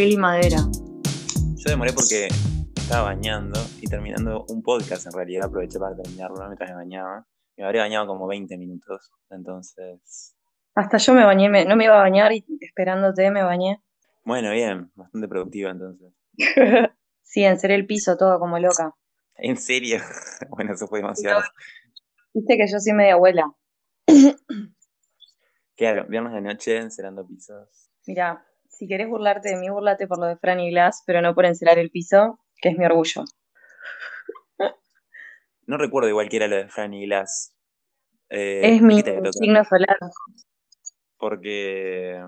Qué limadera. Yo demoré porque estaba bañando y terminando un podcast en realidad. Aproveché para terminarlo mientras me bañaba. Me habría bañado como 20 minutos. Entonces, Hasta yo me bañé, me- no me iba a bañar y esperándote me bañé. bueno, bien, bastante productiva entonces. Sí, enceré el piso todo como loca. ¿En serio? bueno, eso fue demasiado. Viste que yo soy media abuela. Claro, viernes de noche encerando pisos. Mira, si querés burlarte de mí, burlate por lo de Fran y Glass, pero no por encerar el piso, que es mi orgullo. No recuerdo igual que era lo de Franny Glass. Eh, Es ¿de mi signo solar. Porque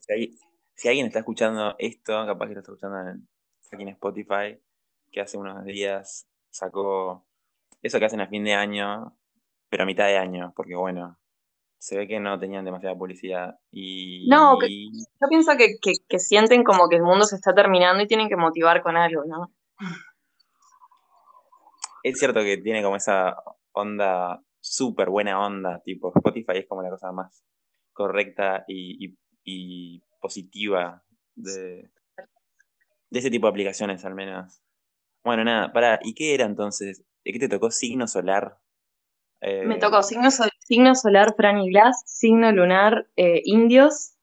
si, hay- si alguien está escuchando esto, capaz que lo está escuchando en, aquí en Spotify, que hace unos días sacó eso que hacen a fin de año, pero a mitad de año, porque bueno, se ve que no tenían demasiada publicidad. Y No, que- Yo pienso que, que, que sienten como que el mundo se está terminando y tienen que motivar con algo, ¿no? es cierto que tiene como esa onda, súper buena onda, tipo Spotify es como la cosa más correcta y, y- y positiva de, de ese tipo de aplicaciones al menos. Bueno, nada, pará, ¿y qué era entonces? ¿De qué te tocó signo solar? Eh, Me tocó signo, sol- signo solar Fran y Glass, signo lunar eh, indios,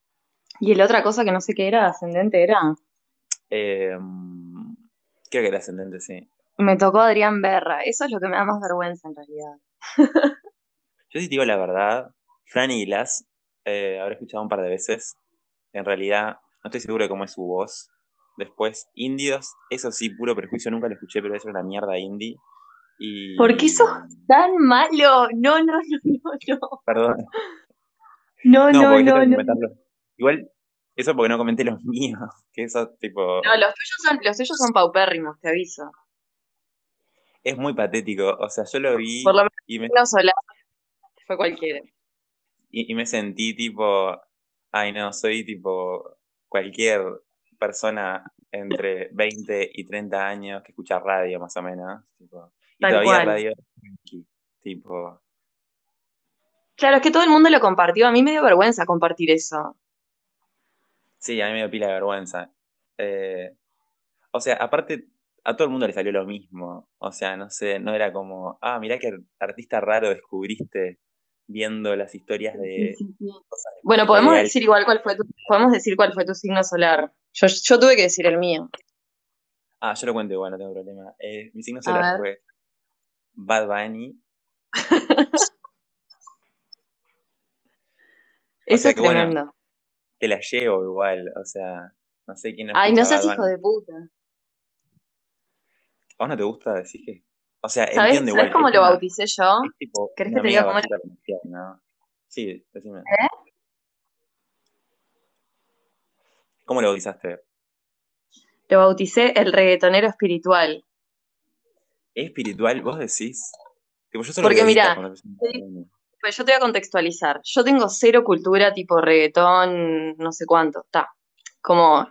y la otra cosa que no sé qué era, ascendente era. eh, creo que era ascendente, sí. Me tocó Adrián Berra, eso es lo que me da más vergüenza en realidad. Yo sí te digo la verdad, Franny Glass, eh, habré escuchado un par de veces. En realidad, no estoy seguro de cómo es su voz. Después, Indios, eso sí, puro prejuicio, nunca lo escuché, pero eso es una mierda indie. Y... ¿Por qué sos tan malo? No, no, no, no, no. Perdón. No, No, no, no. Igual, eso porque no comenté los míos, que eso, tipo, No, los tuyos son, los tuyos son paupérrimos, te aviso. es muy patético. O sea, yo lo vi Por lo menos y me, solar fue cualquiera. y, y me sentí tipo, ay no, soy tipo cualquier persona entre 20 y 30 años que escucha radio más o menos. Tipo, Tal todavía cual. radio tranqui, tipo, Claro, es que todo el mundo lo compartió. A mí me dio vergüenza compartir eso. sí, a mí me dio pila de vergüenza. Eh, o sea, aparte, a todo el mundo le salió lo mismo. O sea, no sé, no era como, ah, mirá qué artista raro descubriste viendo las historias de cosas de Bueno, podemos Real. decir igual cuál fue tu, podemos decir cuál fue tu signo solar. Yo, yo tuve que decir el mío. Ah, yo lo cuento igual, no tengo problema. Eh, mi signo solar fue Bad Bunny. Eso sea es que bueno, tremendo. Te la llevo igual, o sea, no sé quién no Ay, no seas Bad hijo Bunny. de puta. ¿A vos no te gusta decir que.? O sea, ¿Sabes, entiendo igual. ¿sabes cómo es lo una- bauticé yo? Es tipo ¿Querés que te diga cómo ¿no? Sí, decime. ¿Eh? ¿Cómo lo bautizaste? Lo bauticé el reggaetonero espiritual. ¿Es espiritual? ¿Vos decís? Tipo, yo solo Porque Bunny. Pues yo te voy a contextualizar. Yo tengo cero cultura tipo reggaetón, no sé cuánto. Está. Como,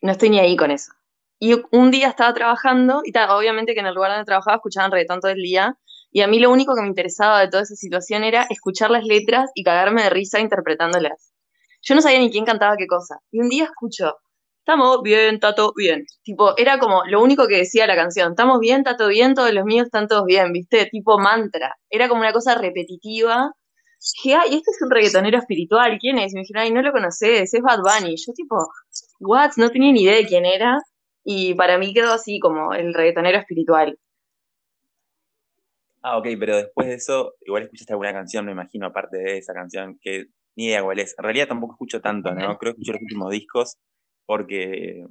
no estoy ni ahí con eso. Y un día estaba trabajando, y ta, obviamente que en el lugar donde trabajaba escuchaban reggaetón todo el día, y a mí lo único que me interesaba de toda esa situación era escuchar las letras y cagarme de risa interpretándolas. Yo no sabía ni quién cantaba qué cosa. Y un día escucho, estamos bien, está todo bien. Tipo, era como lo único que decía la canción, estamos bien, está todo bien, todos los míos están todos bien, ¿viste? Tipo mantra. Era como una cosa repetitiva. Dije, ay, este es un reggaetonero espiritual, ¿quién es? Y me dijeron, ay, no lo conoces, es Bad Bunny. Yo tipo, what? No tenía ni idea de quién era. Y para mí quedó así como el reggaetonero espiritual. Ah, ok, pero después de eso, igual escuchaste alguna canción, me imagino, aparte de esa canción, que ni idea cuál es. En realidad tampoco escucho tanto, ¿no? Creo que escucho los últimos discos porque.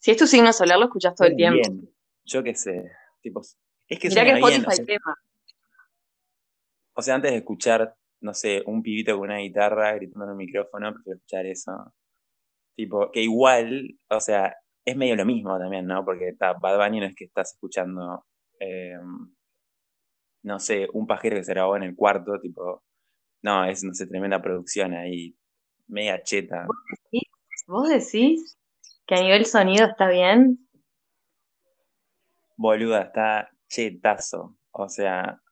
Si es tu signo solar, lo escuchas todo el tiempo. bien. Yo qué sé. Tipo, es que Mirá que suena bien. Spotify O sea, tema. o sea, antes de escuchar, no sé, un pibito con una guitarra gritando en un micrófono, prefiero escuchar eso. Tipo, que igual, o sea, es medio lo mismo también, ¿no? Porque ta, Bad Bunny no es que estás escuchando, eh, no sé, un pajero que se grabó en el cuarto, tipo, no, es, no sé, tremenda producción ahí, media cheta. ¿Vos decís que a nivel sonido está bien? Boluda, está chetazo. O sea,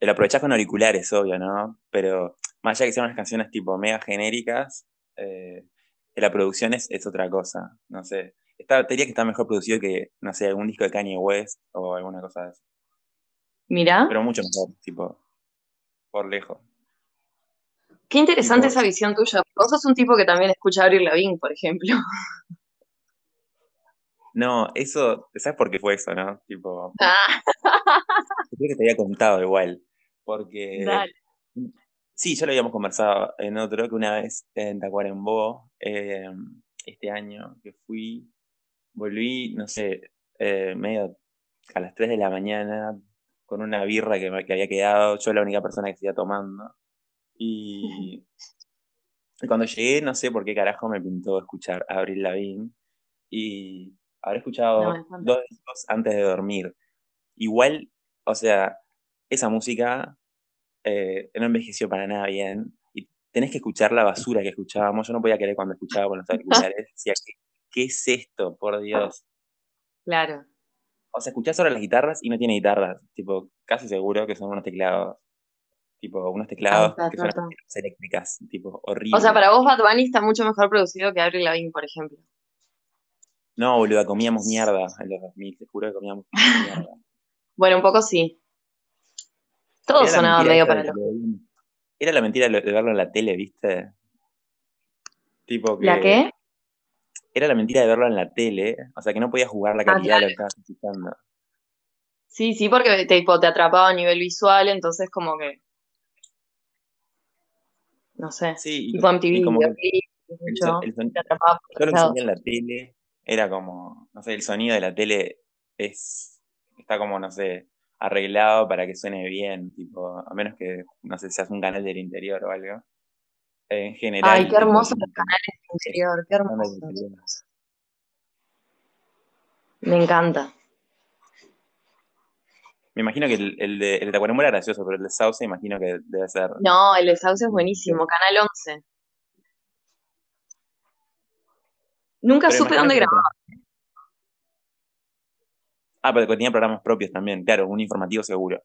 lo aprovechás con auriculares, obvio, ¿no? Pero más allá de que sean unas canciones tipo mega genéricas, eh, la producción es, es, otra cosa. No sé. Está, te diría que está mejor producido que, no sé, algún disco de Kanye West o alguna cosa de eso. Mira. Pero mucho mejor, tipo, por lejos. Qué interesante esa visión tuya. Vos sos un tipo que también escucha Avril Lavigne, por ejemplo. No, eso, ¿sabes por qué fue eso, no? Tipo. Ah. Creo que te había contado igual. Porque. Sí, ya lo habíamos conversado en otro, que una vez en Tacuarembó, eh, este año que fui, volví, no sé, eh, medio a las 3 de la mañana con una birra que, me, que había quedado, yo la única persona que seguía tomando. Y, cuando llegué, no sé por qué carajo me pintó escuchar a Abril Lavigne. Y habré escuchado dos discos antes de dormir. Igual, o sea, esa música eh, no envejeció para nada bien. Y tenés que escuchar la basura que escuchábamos. Yo no podía querer cuando escuchaba con los auriculares. Decía, ¿qué, ¿qué es esto? Por Dios. Claro. O sea, escuchás ahora las guitarras y no tiene guitarras. Tipo, casi seguro que son unos teclados. Tipo, unos teclados que son eléctricas. Tipo, horrible. O sea, para vos Bad Bunny está mucho mejor producido que Avril Lavigne, por ejemplo. No, boluda, comíamos mierda en los 2000. Te juro que comíamos mierda. bueno, un poco sí. Todo sonaba medio para lo... Era la mentira de verlo en la tele, ¿viste? Tipo que... ¿La qué? era la mentira de verlo en la tele, o sea que no podías jugar la ah, calidad de lo que estabas escuchando. Sí, sí, porque te, te atrapaba a nivel visual, entonces como que. No sé. Sí, tipo MTV, como el, atrapaba yo lo que en la tele era como, no sé, el sonido de la tele es está como, no sé, arreglado para que suene bien, tipo, a menos que, no sé, seas un canal del interior o algo en general. Ay, qué hermoso los canales de interior, qué hermoso. Me encanta. Me imagino que el, el de, el de era gracioso, pero el de Sauce imagino que debe ser. No, el de Sauce es buenísimo, Canal 11. Nunca supe dónde grababa. Ah, pero tenía programas propios también, claro, un informativo seguro.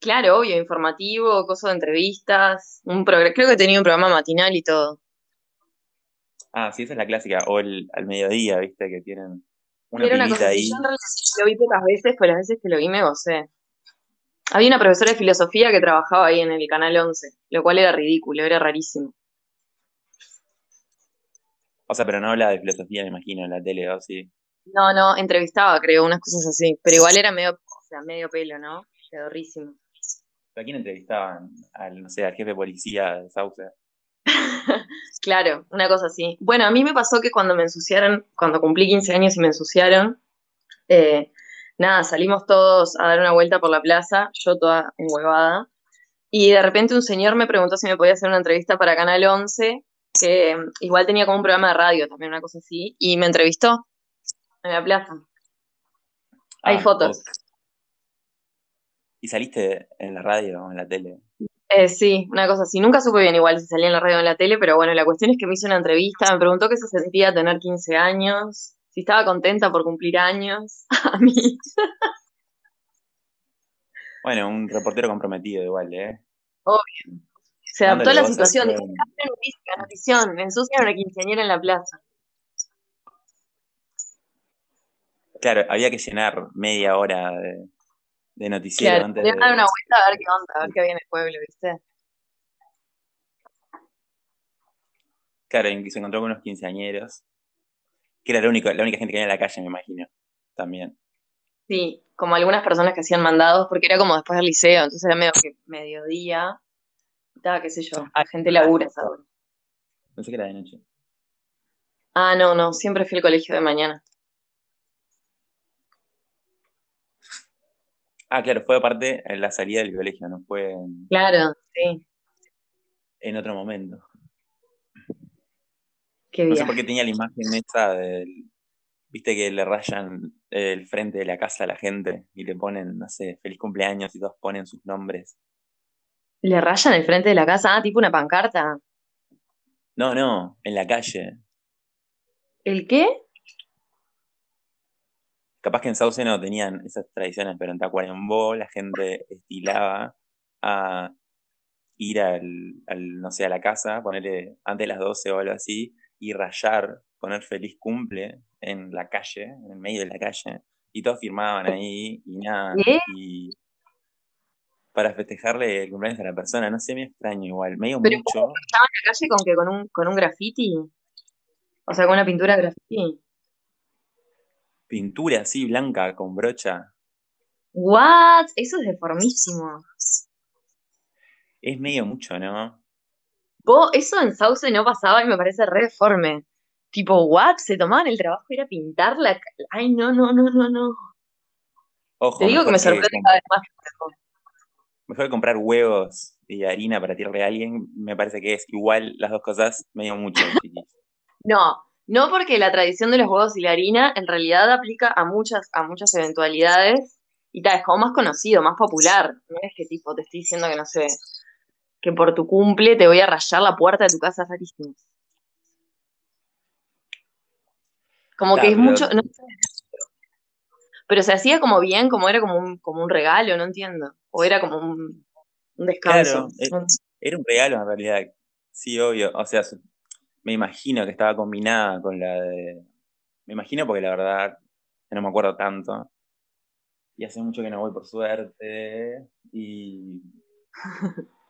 Claro, obvio, informativo, cosas de entrevistas, un creo que tenía un programa matinal y todo. Ah, sí, esa es la clásica, o el, al mediodía, viste, que tienen una, Era una cosa ahí. Yo lo vi pocas veces, pero las veces que lo vi me gocé. Había una profesora de filosofía que trabajaba ahí en el Canal 11, lo cual era ridículo, era rarísimo. O sea, pero no habla de filosofía, me imagino, en la tele, ¿o sí? No, no, entrevistaba, creo, unas cosas así, pero igual era medio, o sea, medio pelo, ¿no? Pedorrísimo. ¿A quién entrevistaban? Al, no sé, al jefe de policía de Sauce. claro, una cosa así. Bueno, a mí me pasó que cuando me ensuciaron, cuando cumplí 15 años y me ensuciaron, eh, nada, salimos todos a dar una vuelta por la plaza, yo toda enhuevada, y de repente un señor me preguntó si me podía hacer una entrevista para Canal 11, que igual tenía como un programa de radio también, una cosa así, y me entrevistó en la plaza. Hay ah, fotos. ¿Y saliste en la radio o en la tele? Eh, sí, una cosa así. Nunca supe bien igual si salía en la radio o en la tele, pero bueno, la cuestión es que me hizo una entrevista, me preguntó qué se sentía tener 15 años, si estaba contenta por cumplir años. A mí. Bueno, un reportero comprometido igual, ¿eh? Obvio. Se adaptó a la situación. Dijo, notición, me ensucian una quinceañera en la plaza. Claro, había que llenar media hora de, de noticiero claro, antes de... dar una vuelta a ver qué onda, a ver qué en el pueblo, ¿viste? Claro, se encontró con unos quinceañeros, que era la única, la única gente que había en la calle, me imagino, también. Sí, como algunas personas que hacían mandados, porque era como después del liceo, entonces era medio que mediodía, estaba, qué sé yo, la ah, gente labura esa hora. Pensé que era de noche. Ah, no, no, siempre fui al colegio de mañana. Ah, claro, fue aparte en la salida del colegio, no fue en, Claro, sí. en otro momento. Qué No sé por qué tenía la imagen esa del, viste que le rayan el frente de la casa a la gente y le ponen, no sé, feliz cumpleaños y todos ponen sus nombres. ¿Le rayan el frente de la casa? Ah, tipo una pancarta. No, no, en la calle. ¿El qué? Capaz que en Sauce no tenían esas tradiciones, pero en Tacuarembó la gente estilaba a ir al, al, no sé, a la casa, ponerle antes de las 12 o algo así, y rayar, poner feliz cumple en la calle, en el medio de la calle, y todos firmaban ahí y nada. Y para festejarle el cumpleaños a la persona, no sé, me extraño igual, medio ¿Pero mucho. ¿Estaban en la calle con que con un, con un graffiti? O sea, con una pintura graffiti. Pintura así, blanca, con brocha. ¿What? Eso es deformísimo. Es medio mucho, ¿no? Vos, eso en Sauce no pasaba y me parece re deforme. Tipo, ¿what? Se tomaban el trabajo de ir a pintar la... ca- Ay, no, no, no, no, no. Ojo, Te digo que me sorprende cada vez más. mejor que comprar huevos y harina para tirarle a alguien, me parece que es igual las dos cosas, medio mucho. No, no porque la tradición de los huevos y la harina en realidad aplica a muchas, a muchas eventualidades y tal, es como más conocido, más popular. No es que tipo te estoy diciendo que no sé, que por tu cumple te voy a rayar la puerta de tu casa rarísimo. Como que es pero- mucho, no sé. Pero se hacía como bien, como era como un, como un regalo, no entiendo. O era como un, un descanso. Claro, eh, Era un regalo en realidad, sí, obvio. O sea, me imagino que estaba combinada con la de... Me imagino porque la verdad no me acuerdo tanto. Y hace mucho que no voy por suerte. Y...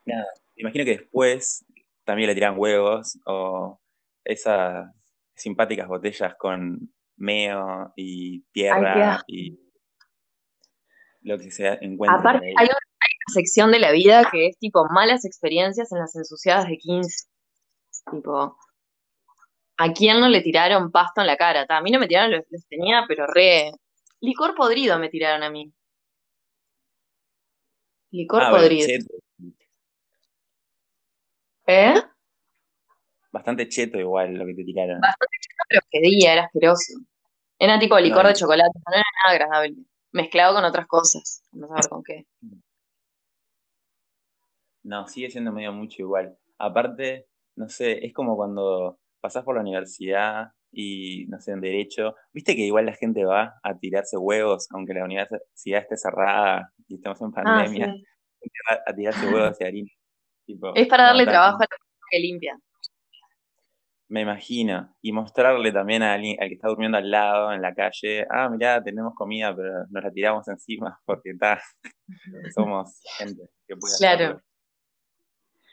Nada, me imagino que después también le tiran huevos o esas simpáticas botellas con meo y tierra y lo que se encuentre por Aparte, hay una, hay una sección de la vida que es tipo malas experiencias en las ensuciadas de 15. Tipo, ¿a quién no le tiraron pasto en la cara? A mí no me tiraron, los, los tenía, pero re. Licor podrido me tiraron a mí. Licor Ah, podrido. cheto. ¿Eh? Bastante cheto igual lo que te tiraron. Bastante chido, pero que día, era asqueroso. Era tipo licor No, de chocolate, no era nada agradable. Mezclado con otras cosas. No saber con qué. No, sigue siendo medio mucho igual. Aparte, no sé, es como cuando pasás por la universidad y, no sé, en derecho, viste que igual la gente va a tirarse huevos, aunque la universidad esté cerrada y estamos en Ah, pandemia, sí. la gente va a tirarse huevos y harina. Tipo, Es para darle trabajo a la persona que limpia. Me imagino. Y mostrarle también a alguien, al que está durmiendo al lado en la calle, ah, mirá, tenemos comida, pero nos la tiramos encima porque está, somos gente que puede Claro. hacerlo.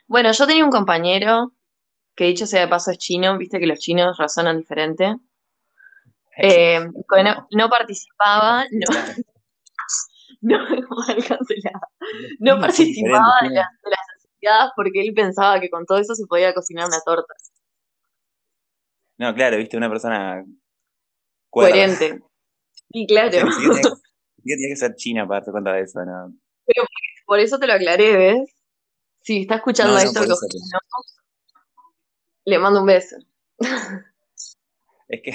Bueno, yo tenía un compañero que dicho sea de paso es chino, viste que los chinos razonan diferente. Eh, que no, no participaba, no, no, cancelada. No participaba de las, de las actividades porque él pensaba que con todo eso se podía cocinar una torta. No, claro, viste, una persona. Coherente. Sí, claro. O sea, ni siquiera tenía, ni siquiera tenía que ser china para darse cuenta de eso, ¿no? Por eso te lo aclaré, ¿ves? Si está escuchando No, no, esto, que le mando un beso. Es que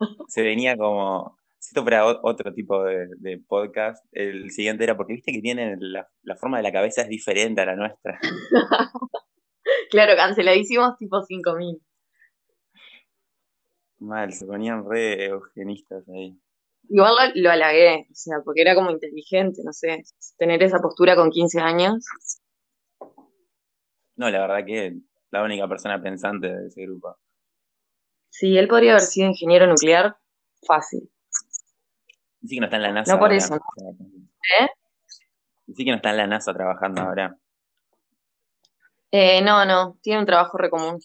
se venía como. Si esto fuera o- otro tipo de, de podcast, el siguiente era porque viste que tienen la, la forma de la cabeza es diferente a la nuestra. Claro, canceladísimos tipo 5000. Mal, se ponían re eugenistas ahí. Igual lo, lo halagué, o sea, porque era como inteligente, no sé, tener esa postura con 15 años. No, la verdad que la única persona pensante de ese grupo. Sí, él podría haber sido ingeniero nuclear fácil. Dice que no está en la NASA No por ahora. eso, ¿Eh? Dice que no está en la NASA trabajando ahora. Eh, no, no, tiene un trabajo re común.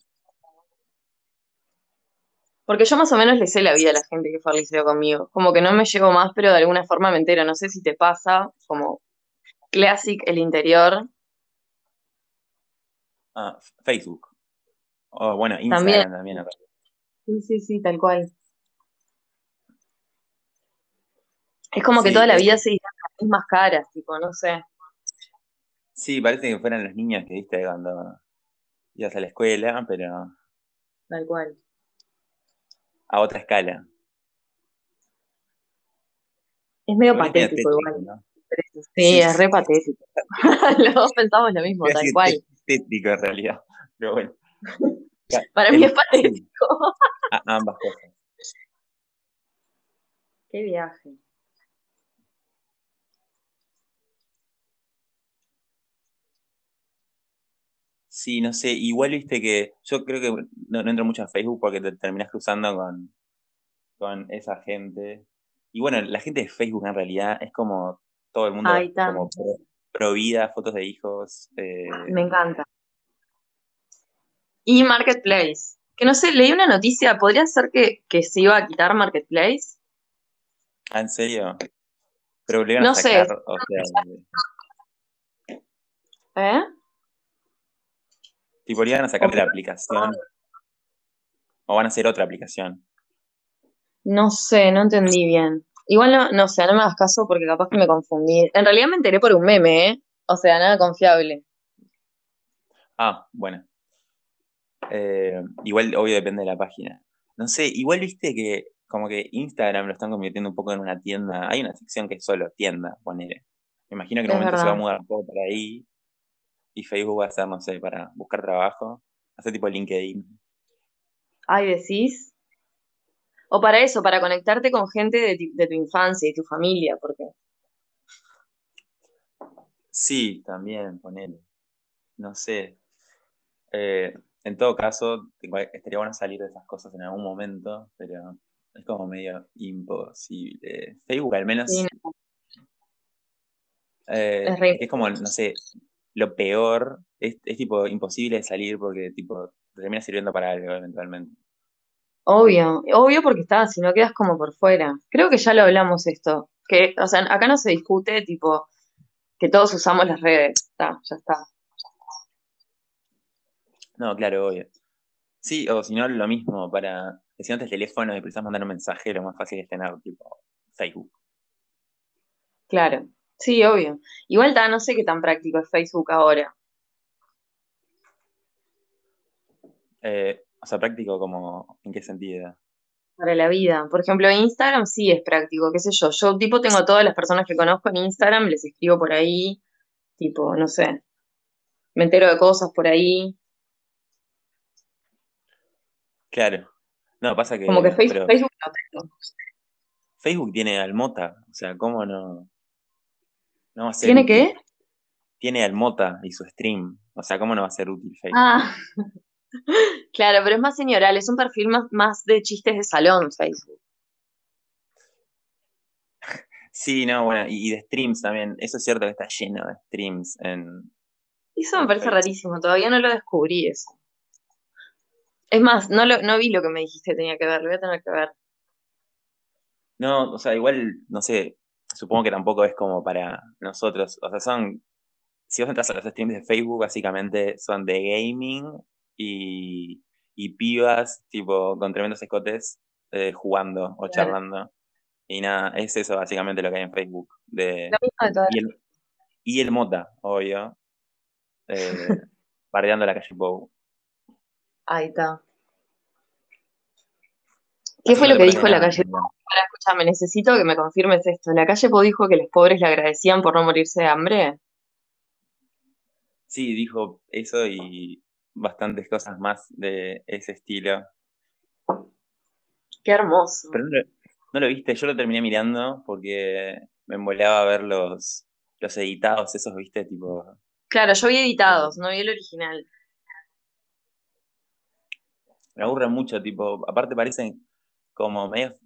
Porque yo más o menos le sé la vida a la gente que fue al liceo conmigo. Como que no me llevo más, pero de alguna forma me entero. No sé si te pasa, como Classic, el interior. Ah, Facebook. O bueno, Instagram también. realidad. Sí, sí, sí, tal cual. Es como que toda la es- vida se las mismas caras, tipo, no sé. Sí, parece que fueran los niños que viste cuando ibas a la escuela, pero Tal cual. a otra escala. Es medio es patético igual. ¿no? Sí, Sí. es re patético. Los dos pensamos lo mismo, tal cual. Té- Tétrico en realidad. Pero bueno. Ya, Para mí es patético. a- ambas cosas. Qué viaje. Sí, no sé, igual viste que yo creo que no, no entro mucho a Facebook porque te terminas cruzando con, con esa gente. Y bueno, la gente de Facebook en realidad es como todo el mundo Ay, como. Pro, vida, fotos de hijos. eh, Me encanta. Y Marketplace. Que no sé, leí una noticia, ¿podría ser que, que se iba a quitar Marketplace? ah, ¿en serio? Pero le iban a No sé. sacar, o sea, ¿Eh? tipo, le iban a sacar de la aplicación. O van a hacer otra aplicación. No sé, no entendí bien. Igual no, no sé, no me hagas caso porque capaz que me confundí. En realidad me enteré por un meme, ¿eh? O sea, nada confiable. Ah, bueno. Eh, igual, obvio, depende de la página. No sé, igual viste que como que Instagram lo están convirtiendo un poco en una tienda. Hay una sección que es solo tienda, ponele. Me imagino que en un momento se va a mudar todo para ahí. Y Facebook va a ser, no sé, para buscar trabajo. Hacer tipo LinkedIn. Ay, decís. O para eso, para conectarte con gente de, ti- de tu infancia y tu familia, porque. Sí, también, ponele. No sé. Eh, en todo caso, estaría bueno salir de esas cosas en algún momento, pero es como medio imposible. Facebook al menos Sí, eh, es re como, no sé, lo peor, es, es tipo imposible de salir porque tipo te termina sirviendo para algo eventualmente. Obvio, obvio porque está, si no quedas como por fuera. Creo que ya lo hablamos esto. Que, o sea, acá no se discute, tipo, que todos usamos las redes. Está, ya está. No, claro, obvio. Sí, o si no, lo mismo, para que si no te teléfono y precisas mandar un mensaje, lo más fácil es tener tipo Facebook. Claro. Sí, obvio. Igual está, no sé qué tan práctico es Facebook ahora. Eh, o sea, práctico como, ¿en qué sentido? para la vida. Por ejemplo, Instagram sí es práctico, qué sé yo. Yo tipo tengo a todas las personas que conozco en Instagram, les escribo por ahí, tipo, no sé, me entero de cosas por ahí. Claro. No, pasa que, Como que Facebook, pero Facebook no tengo. Facebook tiene al Mota, o sea, ¿cómo no, no va a ser ¿Tiene útil? qué? Tiene al Mota y su stream, o sea, ¿cómo no va a ser útil Facebook? Ah, claro, pero es más señoral, es un perfil más, más de chistes de salón, Facebook. Sí, no, bueno, y, y de streams también, eso es cierto que está lleno de streams en, Eso me en parece Facebook. rarísimo, todavía no lo descubrí eso. Es más, no, lo, no vi lo que me dijiste tenía que ver, lo voy a tener que ver. No, o sea, igual, no sé, supongo que tampoco es como para nosotros, o sea, son, si vos entras a los streams de Facebook, básicamente son de gaming y, y pibas, tipo, con tremendos escotes, eh, jugando o Claro. charlando. Y nada, es eso básicamente lo que hay en Facebook. De, Lo mismo de todas y, el, y el Mota, obvio, eh, bardeando la calle Pou. Ahí está. ¿Qué fue lo que dijo la calle igual. Ahora, escúchame, necesito que me confirmes esto. ¿La calle Po dijo que los pobres le agradecían por no morirse de hambre? Sí, dijo eso y bastantes cosas más de ese estilo. Qué hermoso. Pero no lo, no lo viste, yo lo terminé mirando porque me embolaba ver los, los editados, esos, viste, tipo. Claro, yo vi eh, editados, no vi el original. me aburren mucho, tipo, aparte parecen como medio,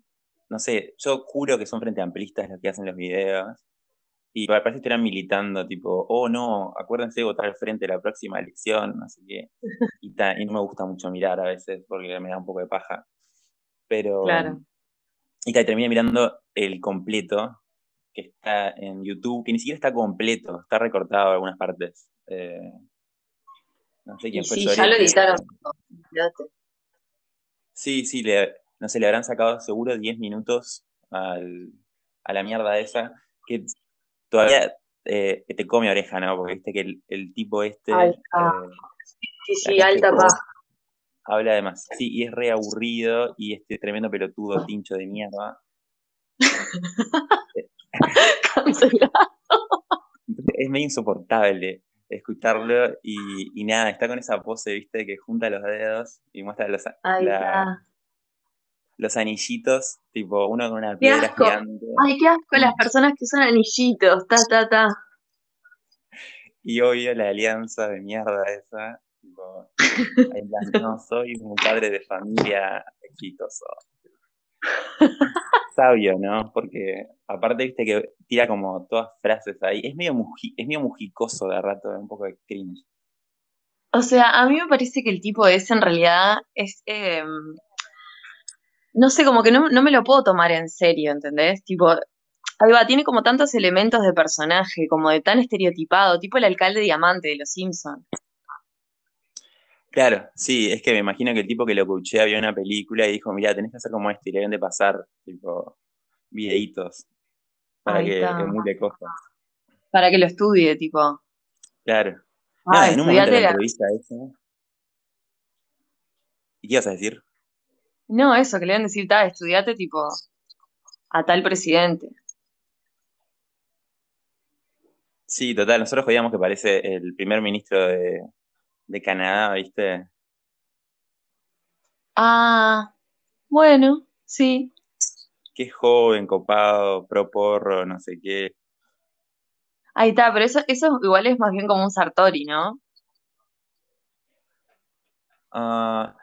no sé, yo juro que son frente amplistas los que hacen los videos. Y parece que estuvieran militando, tipo, oh no, acuérdense de votar al frente la próxima elección, sé qué. Y, ta- y no me gusta mucho mirar a veces porque me da un poco de paja. Pero. Claro. Y ta, y terminé mirando el completo, que está en YouTube, que ni siquiera está completo, está recortado en algunas partes. Eh, no sé Y quién fue sí, ya lo editaron. Sí, sí, le, no sé, le habrán sacado seguro 10 minutos al, a la mierda esa, que todavía eh, te come oreja, ¿no? Porque viste que el, el tipo este, Alta. eh, Sí, sí, alta paja. habla además, sí, y es re aburrido, y este tremendo pelotudo tincho de mierda. Cancelado. Es medio insoportable escucharlo y, y nada, está con esa pose, viste, que junta los dedos y muestra los, la-. Los anillitos, tipo uno con una piedra asco. gigante Ay, qué asco las personas que usan anillitos. Ta, ta, ta. y obvio la alianza de mierda esa Tipo, no, soy un padre de familia exitoso. Sabio, ¿no? Porque aparte, viste que tira como todas frases ahí. Es medio, es medio mujicoso de rato, un poco de cringe. O sea, a mí me parece que el tipo ese en realidad es. Em, no sé, como que no, no, me lo puedo tomar en serio, ¿entendés? Tipo, ahí va, tiene como tantos elementos de personaje, como de tan estereotipado, tipo el alcalde diamante de los Simpsons. Claro, sí, es que me imagino que el tipo que lo escuché había una película y dijo, mira, tenés que hacer como este, y le deben de pasar, tipo, videitos para que emule cosas. Para que lo estudie, tipo. Claro. Ah, en un momento de la entrevista eso. ¿Y qué ibas a decir? No, eso, que le deben decir, tal, estudiate, tipo, a tal presidente. Sí, total, nosotros jodíamos que parece el primer ministro de, de Canadá, ¿viste? Ah, bueno, sí. Qué joven, copado, pro porro, no sé qué. Ahí está, pero eso, eso igual es más bien como un Sartori, ¿no? Ah,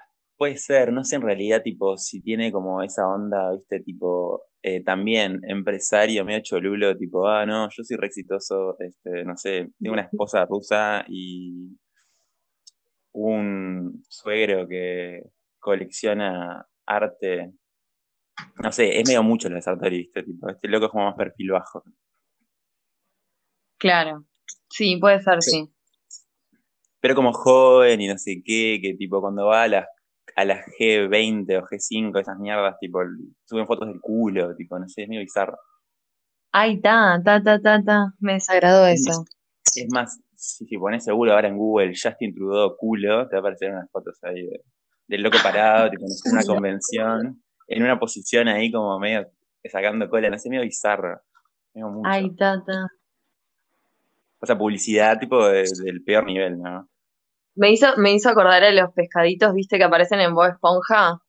puede ser, no sé en realidad, tipo, si tiene como esa onda, viste, tipo, eh, también empresario medio cholulo, tipo, ah, no, yo soy re exitoso, este, no sé, tengo una esposa rusa y un suegro que colecciona arte. No sé, es medio mucho lo de Sartori, ¿viste? Tipo, este loco es como más perfil bajo. Claro, sí, puede ser, sí. Pero como joven y no sé qué, que tipo cuando va a las, a las G20 o G5, esas mierdas, tipo, suben fotos del culo, tipo, no sé, es medio bizarro. Ay, ta, ta, ta, ta, ta, me desagradó eso. Es más, si, si pones seguro ahora en Google Justin Trudeau culo, te va a aparecer unas fotos ahí del loco parado, tipo, en una convención, en una posición ahí como medio sacando cola, no sé, medio bizarro. Ay, tata. O sea, publicidad tipo del peor nivel, ¿no? Me hizo, me hizo acordar a los pescaditos, viste, que aparecen en Bob Esponja.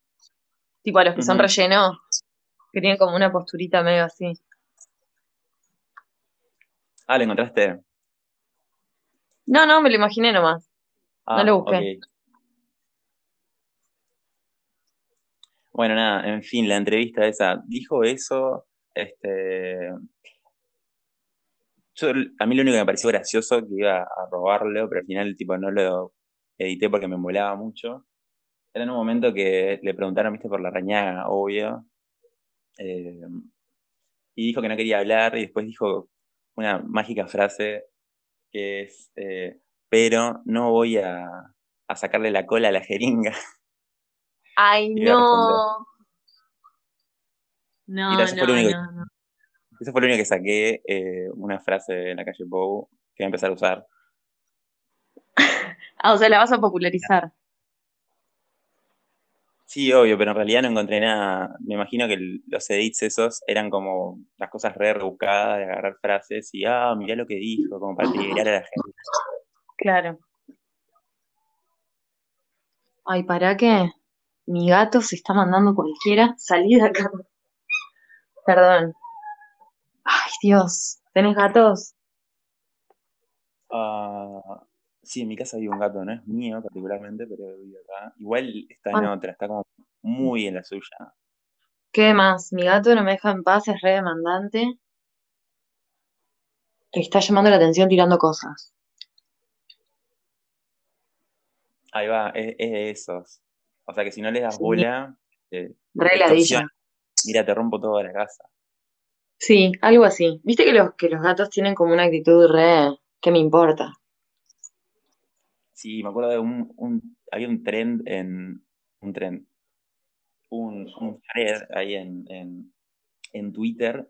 Tipo a los que son rellenos, que tienen como una posturita medio así. Ah, ¿lo encontraste? No, no, me lo imaginé nomás. no ah, lo busqué. Bueno, nada, en fin, la entrevista esa, dijo eso, este... a mí lo único que me pareció gracioso que iba a robarlo, pero al final tipo no lo edité porque me molaba mucho. Era en un momento que le preguntaron, viste, por la rañaga, obvio. Eh, y dijo que no quería hablar y después dijo una mágica frase que es, eh, pero no voy a, sacarle la cola a la jeringa. Ay, no. No, no, no, no. Eso fue lo único que saqué, eh, una frase en la calle Bow que voy a empezar a usar. ah, o sea, la vas a popularizar. Sí, obvio, pero en realidad no encontré nada. Me imagino que los edits esos eran como las cosas re rebuscadas de agarrar frases y, ah, mirá lo que dijo, como para tirar a la gente. Claro. Ay, ¿para qué? Mi gato se está mandando cualquiera. Salí de acá. Perdón. Ay, Dios. ¿Tenés gatos? Ah... Sí, en mi casa hay un gato, no es mío particularmente, pero vive acá. Igual está en otra, está como muy en la suya. ¿Qué más? Mi gato no me deja en paz, es re demandante. Está llamando la atención tirando cosas. Ahí va, es, de esos. O sea que si no le das bola, eh, Mira, te rompo toda la casa. Sí, algo así. Viste que los, que los gatos tienen como una actitud re. ¿Qué me importa? Sí, me acuerdo de un, había un trend en, un trend, un, un thread ahí en, en, Twitter,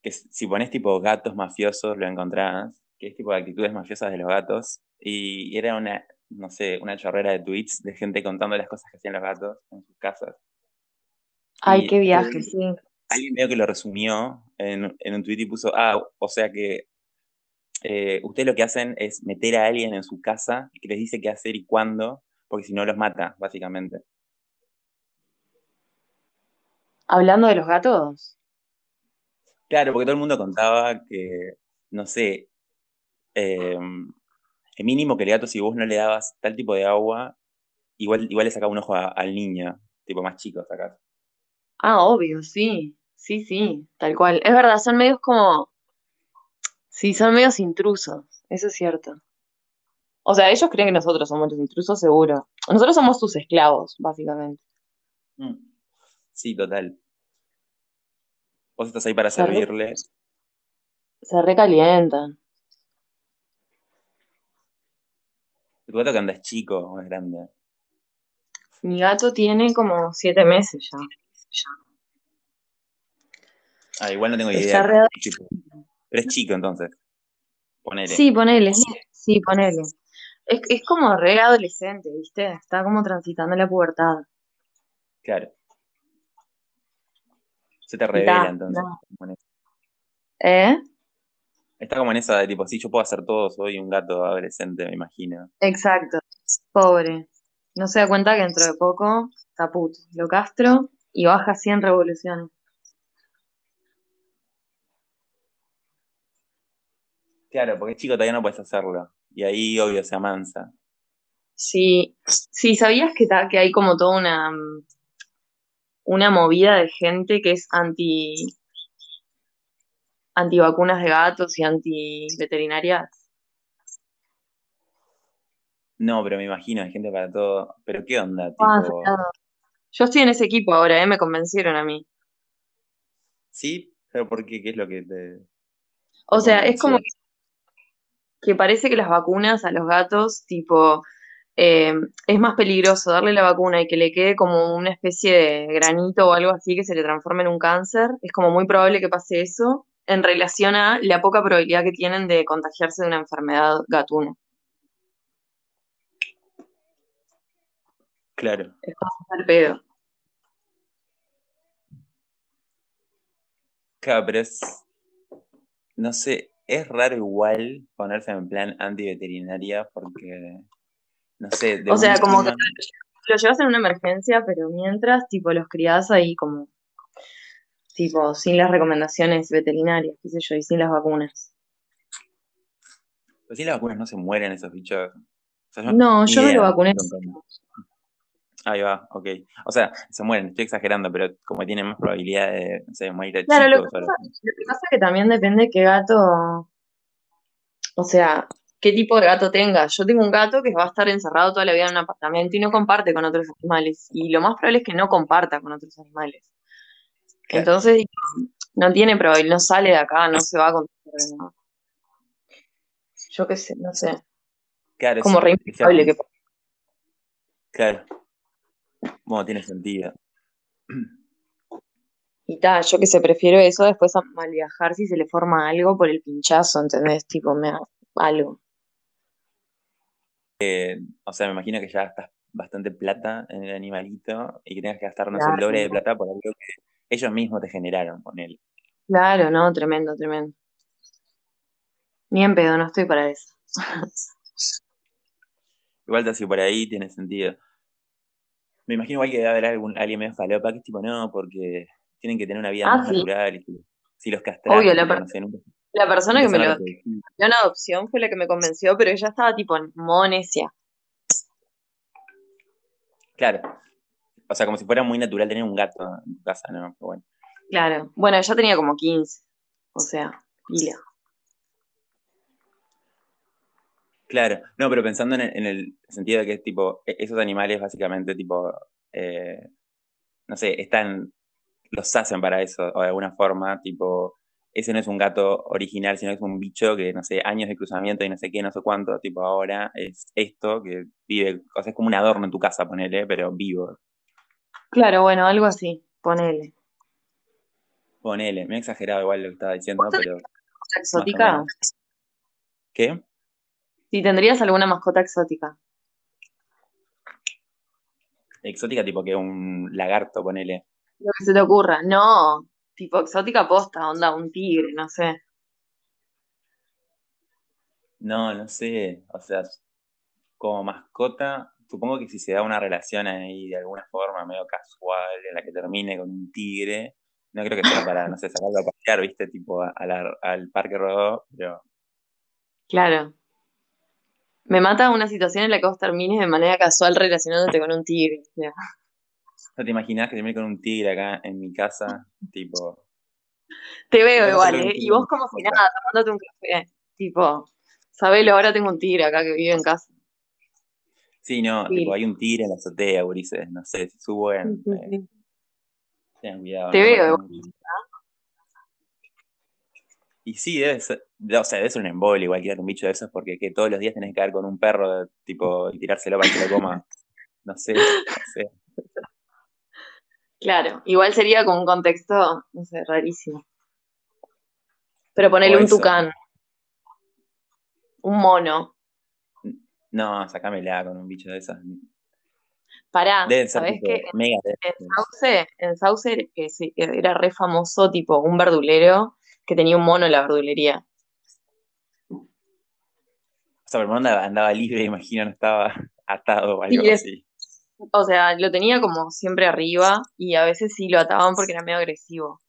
que si pones tipo gatos mafiosos lo encontrás, que es tipo de actitudes mafiosas de los gatos, y era una, no sé, una chorrera de tweets de gente contando las cosas que hacían los gatos en sus casas. Ay, qué viaje, sí. Alguien medio que lo resumió en, en un tweet y puso, ah, o sea que eh, ustedes lo que hacen es meter a alguien en su casa y que les dice qué hacer y cuándo, porque si no los mata, básicamente. Hablando de los gatos. Claro, porque todo el mundo contaba que, no sé, em, el mínimo que el gato, si vos no le dabas tal tipo de agua, igual, igual le sacaba un ojo al niño, tipo más chico sacás. Ah, obvio, sí. Sí, sí, tal cual. Es verdad, son medios como. Sí, son medios intrusos, eso es cierto. O sea, ellos creen que nosotros somos los intrusos, seguro. Nosotros somos sus esclavos, básicamente. Mm. Sí, total. Vos estás ahí para servirles. Se recalientan. ¿Tu gato que anda es chico o es grande? Mi gato tiene como siete meses ya. Ah, igual no tengo idea. Pero es chico entonces. Ponele. Sí, ponele. Sí, ponele. Es, es como re adolescente, ¿viste? Está como transitando la pubertad. Claro. Se te revela entonces. ¿Eh? Está como en esa de tipo, sí, yo puedo hacer todo, soy un gato adolescente, me imagino. Exacto. Pobre. No se da cuenta que dentro de poco, caput, lo castro y baja 100 revoluciones. Claro, porque es chico todavía no puedes hacerlo. Y ahí, obvio, se amansa. Sí, sí, ¿sabías que, que hay como toda una, mm, una movida de gente que es anti antivacunas de gatos y anti veterinarias? No, pero me imagino, hay gente para todo. Pero ¿qué onda? Ah, Yo estoy en ese equipo ahora, ¿eh? Me convencieron a mí. ¿Sí? ¿Pero por qué? ¿Qué es lo que te...? O sea, es como que parece que las vacunas a los gatos, tipo, eh, es más peligroso darle la vacuna y que le quede como una especie de granito o algo así que se le transforme en un cáncer. Es como muy probable que pase eso en relación a la poca probabilidad que tienen de contagiarse de una enfermedad gatuna. Claro. Es como pedo. Claro, pero es. No sé, es raro igual ponerse en plan antiveterinaria porque no sé. o sea, como que lo llevas en una emergencia, pero mientras, tipo, los criadas ahí como, tipo, sin las recomendaciones veterinarias, qué sé yo, y sin las vacunas. Pero sin las vacunas no se mueren esos bichos. no, yo me lo vacuné. Ahí va, ok. O sea, se mueren, estoy exagerando, pero como tienen más probabilidad de, no sé, morir a claro, Lo que, pasa, lo que pasa es que también depende de qué gato, o sea, qué tipo de gato tenga. Yo tengo un gato que va a estar encerrado toda la vida en un apartamento y no comparte con otros animales. Y lo más probable es que no comparta con otros animales. Entonces, no tiene probabilidad, no sale de acá, no se va a contar. Yo qué sé, no sé. Claro, como re que Claro. Bueno, tiene sentido. Y tal, yo que sé, prefiero eso después a mal viajar si se le forma algo por el pinchazo, ¿entendés? Tipo, me algo. Eh, o sea, me imagino que ya gastas bastante plata en el animalito y que tengas que gastar, no sé, el doble de plata por algo que ellos mismos te generaron con él. Claro, no, tremendo, tremendo. Ni en pedo, no estoy para eso. Igual así por ahí tiene sentido. Me imagino igual que debe haber algún, alguien medio falopa que es tipo, no, porque tienen que tener una vida ah, más natural y si, los castran. Obvio, la, la persona que me lo dio una adopción fue la que me convenció, pero ella estaba tipo en monesia. Claro. O sea, como si fuera muy natural tener un gato en tu casa, ¿no? bueno. Claro. Bueno, ella tenía como 15. O sea, pila. Claro, no, pero pensando en el, sentido de que es tipo, e, esos animales básicamente tipo, eh, no sé, están, los hacen para eso, o de alguna forma, tipo, ese no es un gato original, sino que es un bicho que, no sé, años de cruzamiento y no sé qué, no sé cuánto, tipo ahora es esto que vive, o sea, es como un adorno en tu casa, ponele, pero vivo. Claro, bueno, algo así, ponele. Ponele, me he exagerado igual lo que estaba diciendo, pero... exótica? ¿Qué? Si tendrías alguna mascota exótica. Exótica tipo que un lagarto, ponele. Lo que se te ocurra. No, Tipo exótica posta, onda, un tigre, no sé. No, no sé. O sea, como mascota, supongo que si se da una relación ahí de alguna forma medio casual en la que termine con un tigre, no creo que sea para, no sé, sacarlo a pasear, viste, tipo al parque rodó, pero. Claro. Me mata una situación en la que vos termines de manera casual relacionándote con un tigre. sea. ¿No te imaginas que termine con un tigre acá en mi casa? Tipo, Te veo igual, ¿eh? Y vos como si nada, tomándote un café. Tipo, sabelo, ahora tengo un tigre acá que vive en casa. sí, no, Sí. tipo, hay un tigre en la azotea, Ulises, no sé, si suben, Sí, eh, tengan cuidado. Te no veo, mucho. Y sí, debe ser, o sea, ser un embole igual criar un bicho de esos porque que todos los días tenés que caer con un perro, tipo, y tirárselo para que lo coma. No sé, no sé. Claro, igual sería con un contexto, no sé, rarísimo. Pero ponele O un tucán, un mono. No, sacámela con un bicho de esos. Pará, ¿sabés mega En débiles. Sauce, en Sauce que sí, que era re famoso, tipo un verdulero que tenía un mono en la verdulería. O sea, pero andaba, andaba libre, imagino, no estaba atado o algo es- así. O sea, lo tenía como siempre arriba y a veces sí lo ataban porque era medio agresivo.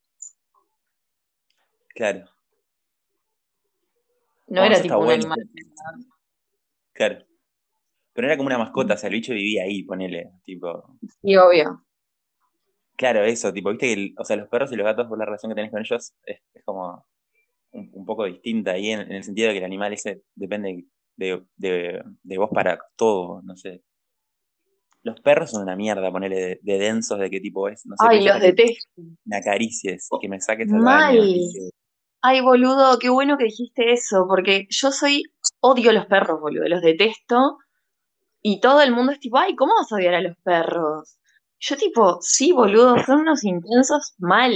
Claro. No era tipo un bueno. animal. Claro. Pero era como una mascota, o sea, el bicho vivía ahí, ponele, tipo. Sí, obvio. Claro, eso, tipo, viste que, el- o sea, los perros y los gatos, por la relación que tenés con ellos, es, es como un, un poco distinta ahí, en, en el sentido de que el animal ese depende de, de, de vos para todo, no sé. Los perros son una mierda, ponele, de, de densos, de qué tipo es, no sé, Ay, los detesto. me acaricies y que me saques al Mal. baño que- Ay, boludo, qué bueno que dijiste eso, porque yo soy, odio los perros, boludo, los detesto. Y todo el mundo es tipo, ay, ¿cómo vas a odiar a los perros? Yo tipo, sí, boludo, son unos intensos mal,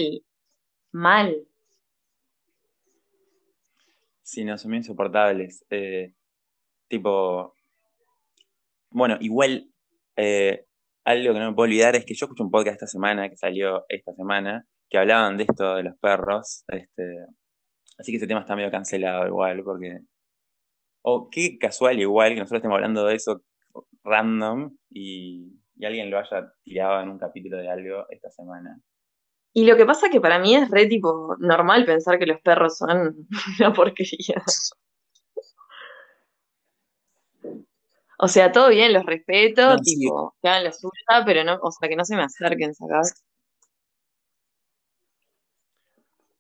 mal. Sí, no, son insoportables. Eh, tipo, bueno, igual, eh, algo que no me puedo olvidar es que yo escuché un podcast esta semana, que salió esta semana, que hablaban de esto de los perros. Este, así que ese tema está medio cancelado igual, porque. O qué casual igual que nosotros estemos hablando de eso random y, y alguien lo haya tirado en un capítulo de algo esta semana. Y lo que pasa que para mí es re tipo normal pensar que los perros son una porquería. O sea, todo bien, los respeto, No, sí. tipo, que hagan la suya, pero no, o sea, que no se me acerquen, ¿sacás?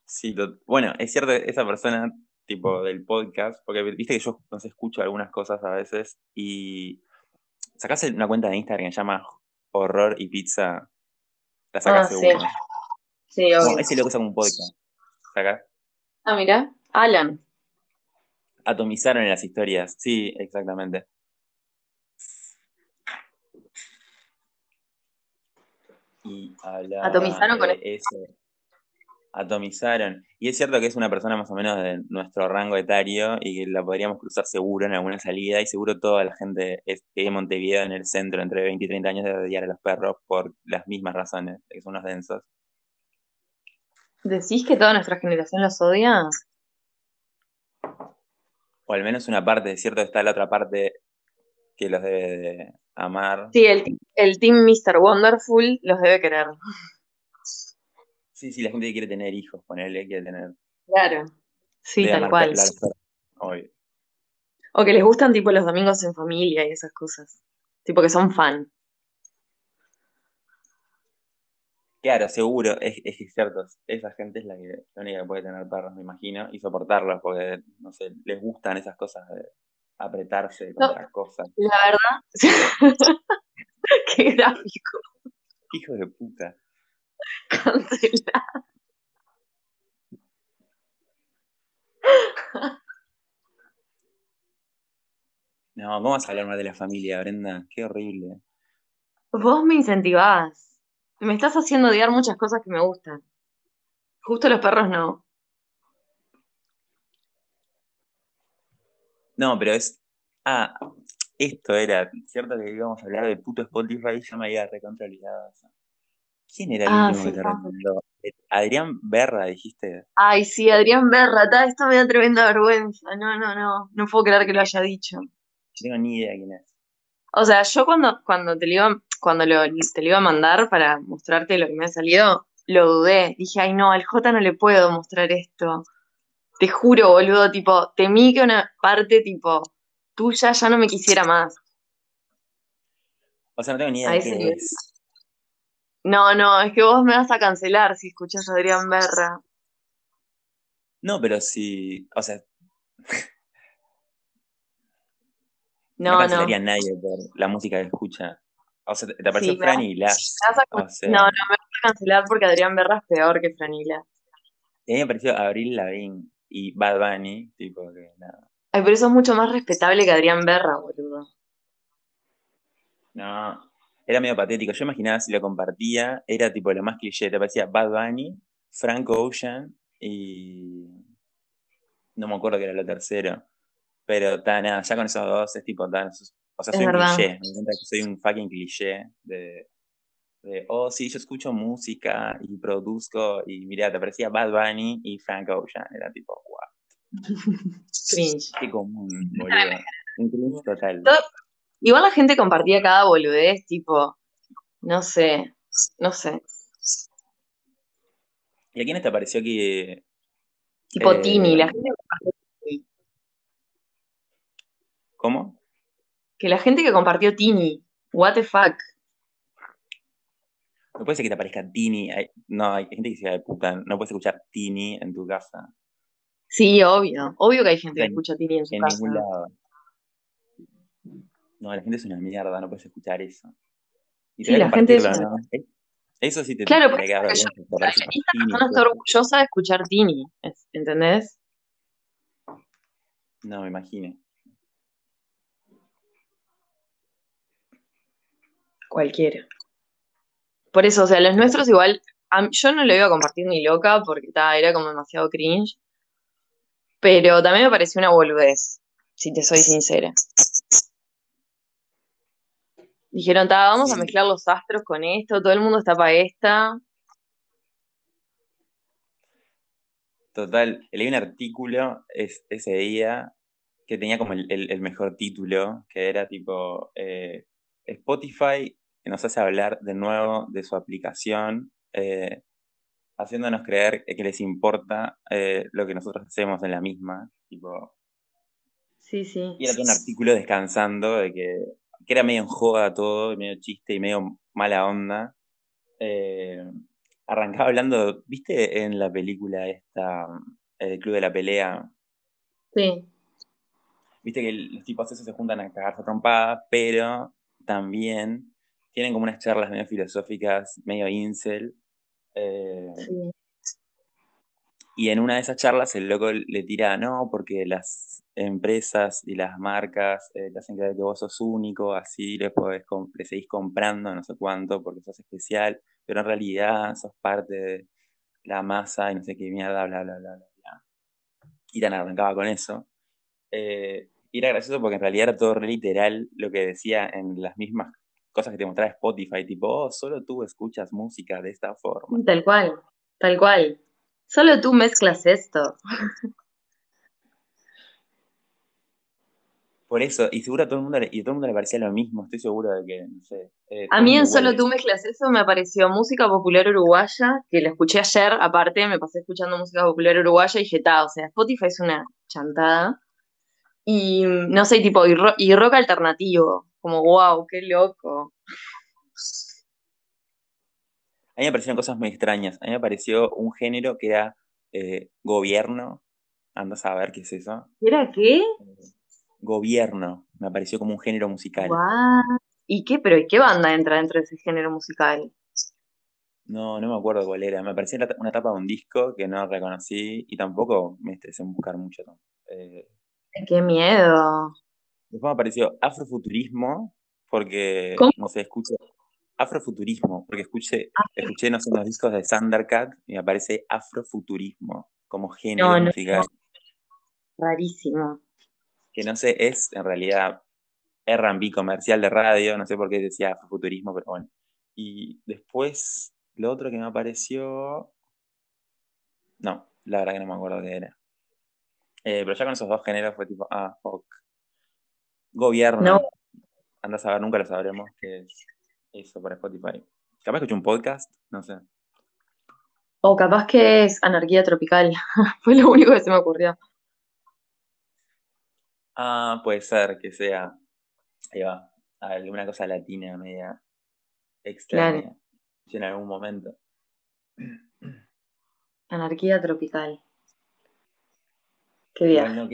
Sí, bueno, es cierto, esa persona, tipo, del podcast, porque viste que yo no sé, escucho algunas cosas a veces y sacás una cuenta de Instagram que se llama Horror y Pizza, la sacás Ah, sí. seguro. Sí, No, obvio. ese loco saca un podcast. Sacás. Ah, mira, Alan. Atomizaron en las historias. Sí, exactamente. Y hablaba Atomizaron con de eso. Atomizaron. Y es cierto que es una persona más o menos de nuestro rango etario y que la podríamos cruzar seguro en alguna salida y seguro toda la gente en Montevideo en el centro entre 20 y 30 años debe odiar a los perros por las mismas razones, de que son unos densos. ¿Decís que toda nuestra generación los odia? O al menos una parte, es cierto está la otra parte que los debe de amar. Sí, el, el team Mr. Wonderful los debe querer. Sí, sí, la gente que quiere tener hijos, ponerle, quiere tener. Claro. Sí, tal cual. obvio. O que les gustan tipo los domingos en familia y esas cosas. Tipo que son fan. Claro, seguro, es, es cierto, esa gente es la, que, la única que puede tener perros, me imagino, y soportarlos, porque, no sé, les gustan esas cosas de apretarse No. contra cosas. La verdad. Qué gráfico. Hijos de puta. Cancelado. No, ¿cómo vas a hablar mal de la familia, Brenda? Qué horrible. Vos me incentivás. Me estás haciendo odiar muchas cosas que me gustan. Justo los perros no. No, pero es. Ah, esto era. Cierto que íbamos a hablar de puto Spotify, ya me había recontra olvidado eso. ¿Quién era el Ah, último sí, que te ah. recomendó? Adrián Berra, dijiste. Ay, sí, Adrián Berra, ta, esto me da tremenda vergüenza. No, no, no. No puedo creer que lo haya dicho. No tengo ni idea quién es. O sea, yo cuando, cuando te lo iba, cuando lo, te lo iba a mandar para mostrarte lo que me ha salido, lo dudé. Dije, ay no, al J no le puedo mostrar esto. Te juro, boludo, tipo, temí que una parte, tipo, tuya ya no me quisiera más. O sea, no tengo ni idea de qué es. No, no, es que vos me vas a cancelar si escuchas a Adrián Berra. No, pero sí, o sea, no No, no. cancelaría a nadie por la música que escucha. O sea, te, apareció Sí, Fran y la. O sea, No, no, me vas a cancelar porque Adrián Berra es peor que Franila. a mí me pareció Abril Lavigne y Bad Bunny, tipo que nada. Ay, pero eso es mucho más respetable que Adrián Berra, boludo. No, era medio patético. Yo imaginaba si lo compartía, era tipo lo más cliché. Te parecía Bad Bunny, Frank Ocean y. No me acuerdo que era lo tercero. Pero está, nada, ya con esos dos es tipo tan. O sea, Es soy un verdad. cliché. Me encanta que soy un fucking cliché de. De, oh, sí, yo escucho música y produzco. Y mira, te parecía Bad Bunny y Frank Ocean. Era tipo, wow, Cringe. qué común, boludo. Un cringe total. Todo- Igual la gente compartía cada boludez, tipo, no sé, no sé. ¿Y a quiénes te pareció que. Tipo Eh, Tini, la gente Tini. ¿Cómo? Que la gente que compartió Tini, what the fuck. No puede ser que te aparezca Tini. hay- no, hay gente que se de puta. No puedes escuchar Tini en tu casa. Sí, obvio. Obvio que hay gente que escucha Tini en su En casa. ningún lado. No, la gente es una mierda. No puedes escuchar eso. Y Sí, la gente es compartirlo, ¿no? Eso sí te Claro, te por queda eso que vergüenza. yo- Esta persona está orgullosa de escuchar Tini, ¿entendés? No, me imagino. Cualquiera. Por eso, o sea, los nuestros igual, a- yo no lo iba a compartir ni loca porque ta, era como demasiado cringe, pero también me pareció una boludez, si te soy sincera. Dijeron, ta, vamos a mezclar los astros con esto, todo el mundo está para esta. Total, leí un artículo es- ese día que tenía como el, el- el mejor título, que era tipo eh, Spotify que nos hace hablar de nuevo de su aplicación, eh, haciéndonos creer que les importa eh, lo que nosotros hacemos en la misma. Tipo, Sí, sí. y era todo un artículo descansando de que, que era medio en joda todo, y medio chiste y medio mala onda. Eh, arrancaba hablando, ¿viste en la película esta, El Club de la Pelea? Sí. Viste que los tipos esos se juntan a cagarse a trompadas, pero también tienen como unas charlas medio filosóficas, medio incel. eh, sí. y en una de esas charlas el loco le tira, no, porque las empresas y las marcas eh, te hacen creer que vos sos único, así le, podés le seguís comprando no sé cuánto porque sos especial, pero en realidad sos parte de la masa y no sé qué mierda, bla, bla, bla, bla. bla. Y tan arrancaba con eso. Eh, y era gracioso porque en realidad era todo re literal lo que decía en las mismas cosas que te mostraba Spotify, tipo, oh, solo tú escuchas música de esta forma. Tal cual, tal cual. Solo tú mezclas esto. Por eso, y seguro a todo el mundo le, y a todo el mundo le parecía lo mismo, estoy seguro de que, no sé. eh, A mí en Solo tú mezclas eso me apareció música popular uruguaya, que la escuché ayer, aparte me pasé escuchando música popular uruguaya y dije, ta, o sea, Spotify es una chantada. Y no sé, tipo, y, ro- y rock alternativo, como wow, qué loco. A mí me parecieron cosas muy extrañas. A mí me pareció un género que era eh, gobierno. Andas a ver qué es eso. ¿Era qué? Gobierno. Me pareció como un género musical. What? ¿Y qué? Pero ¿y qué banda entra dentro de ese género musical? No, no me acuerdo cuál era. Me parecía la- una tapa de un disco que no reconocí y tampoco me estresé en buscar mucho. Eh, ¡Qué miedo! Después me apareció afrofuturismo porque, ¿Cómo? no sé, escucho afrofuturismo porque escuché, escuché, no sé, unos discos de Thundercat y me aparece afrofuturismo como género No, no, musical. Rarísimo. que no sé, es en realidad R&B comercial de radio, no sé por qué decía afrofuturismo, pero bueno. Y después, lo otro que me apareció... No, la verdad que no me acuerdo qué era. Eh, pero ya con esos dos géneros fue tipo, ah, fuck. Gobierno. No. Andas a ver, nunca lo sabremos qué es eso por Spotify. Capaz escuché un podcast, no sé. O capaz que es anarquía tropical. Fue lo único que se me ocurrió. Ah, puede ser que sea, ahí va, alguna cosa latina media extraña en algún momento. Anarquía tropical. Qué bien.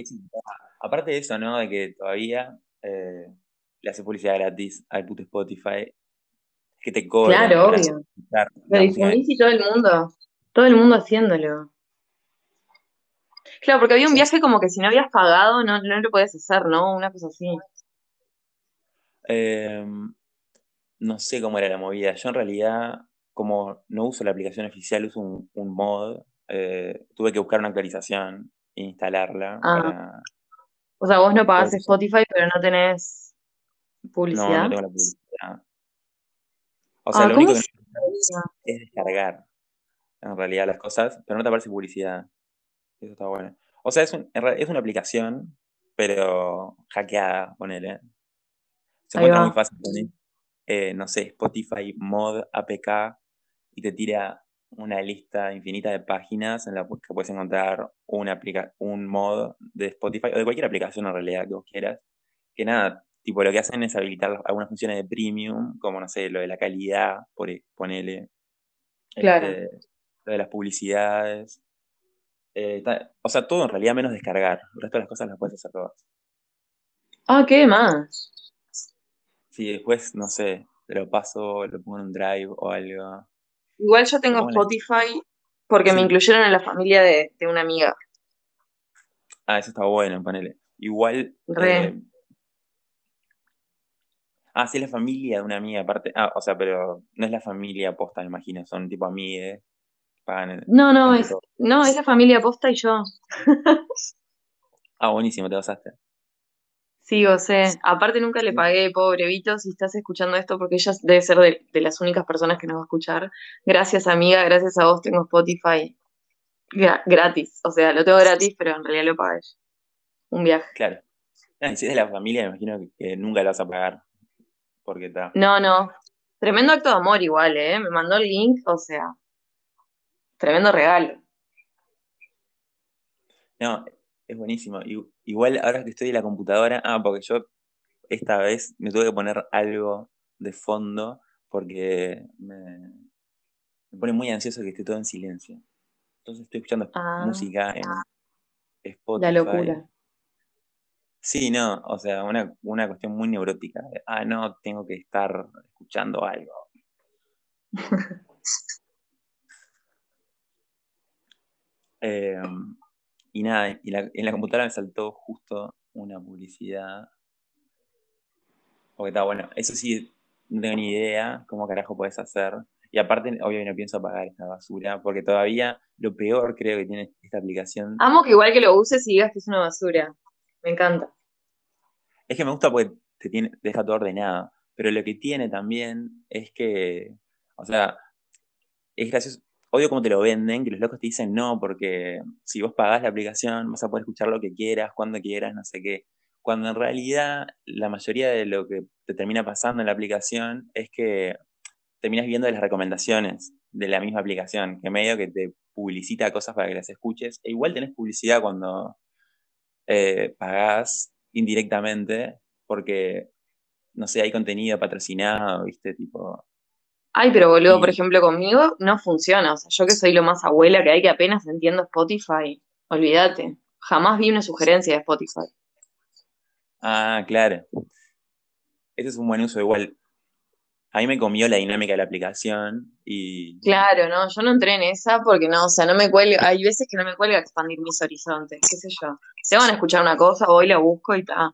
Aparte de eso, ¿no? De que todavía eh, le hace publicidad gratis al puto Spotify. Que te cobra. Claro, obvio. Lo difundís y todo el mundo. Todo el mundo haciéndolo. Claro, porque había un viaje como que si no habías pagado no, no lo podías hacer, ¿no? Una cosa así. Em, no sé cómo era la movida. Yo en realidad, como no uso la aplicación oficial, uso un, mod. Eh, tuve que buscar una actualización e instalarla. Ah. O sea, vos no pagás Spotify, pero no tenés publicidad. No, no tengo la publicidad. O sea, ah, lo único que no es descargar en realidad las cosas, pero no te aparece publicidad. Eso está bueno. O sea, es, es una aplicación, pero hackeada, ponele. Se encuentra muy fácil poner, eh, no sé, Spotify mod APK y te tira una lista infinita de páginas en la que puedes encontrar una un mod de Spotify o de cualquier aplicación en realidad que vos quieras. Que nada, tipo lo que hacen es habilitar algunas funciones de premium, como no sé, lo de la calidad, por ponele. Claro. Este, lo de las publicidades. Eh, o sea, todo en realidad menos descargar. El resto de las cosas las puedes hacer todas. Ah, ¿qué más? Sí, después, no sé, te lo paso, lo pongo en un drive o algo. Igual yo tengo Spotify porque me incluyeron en la familia de, una amiga. Ah, eso está bueno, panele. Igual. Eh, ah, sí, es la familia de una amiga, aparte. Ah, o sea, pero no es la familia posta, me imagino, son tipo amigas. No, no, es, no, es la familia posta y yo. ah, buenísimo, te basaste. Sí, o sea, aparte nunca le pagué, pobre Vito, si estás escuchando esto, porque ella debe ser de, las únicas personas que nos va a escuchar. Gracias, amiga, gracias a vos tengo Spotify gratis. O sea, lo tengo gratis, pero en realidad lo pagué. Un viaje. Claro. Ah, si es de la familia, me imagino que, nunca lo vas a pagar. Porque está. No, no. Tremendo acto de amor igual, ¿eh? Me mandó el link, o sea, tremendo regalo. No, es buenísimo. Igual ahora que estoy en la computadora, ah, porque yo esta vez me tuve que poner algo de fondo porque me, pone muy ansioso que esté todo en silencio. Entonces estoy escuchando ah. música en Spotify. La locura. Sí, no, o sea, una, una cuestión muy neurótica. Ah, no, tengo que estar escuchando algo. eh, y nada, y en la computadora me saltó justo una publicidad. Porque está bueno, eso sí, no tengo ni idea cómo carajo puedes hacer. Y aparte, obviamente no pienso apagar esta basura, porque todavía lo peor creo que tiene esta aplicación. Amo que igual que lo uses y digas que es una basura. Me encanta. Es que me gusta porque te tiene, deja todo ordenado. Pero lo que tiene también es que, o sea, es gracioso odio cómo te lo venden, que los locos te dicen no, porque si vos pagás la aplicación vas a poder escuchar lo que quieras, cuando quieras, no sé qué. Cuando en realidad la mayoría de lo que te termina pasando en la aplicación es que terminas viendo las recomendaciones de la misma aplicación, que medio que te publicita cosas para que las escuches. E igual tenés publicidad cuando eh, pagás indirectamente, porque, no sé, hay contenido patrocinado, viste, tipo, Ay, pero boludo, por ejemplo, conmigo no funciona. O sea, yo que soy lo más abuela que hay que apenas entiendo Spotify, olvídate. Jamás vi una sugerencia de Spotify. Ah, claro. Ese es un buen uso igual. A mí me comió la dinámica de la aplicación y... Claro, no, yo no entré en esa porque no, o sea, no me cuelga, hay veces que no me cuelga expandir mis horizontes, qué sé yo. Se van a escuchar una cosa, voy, la busco y ta.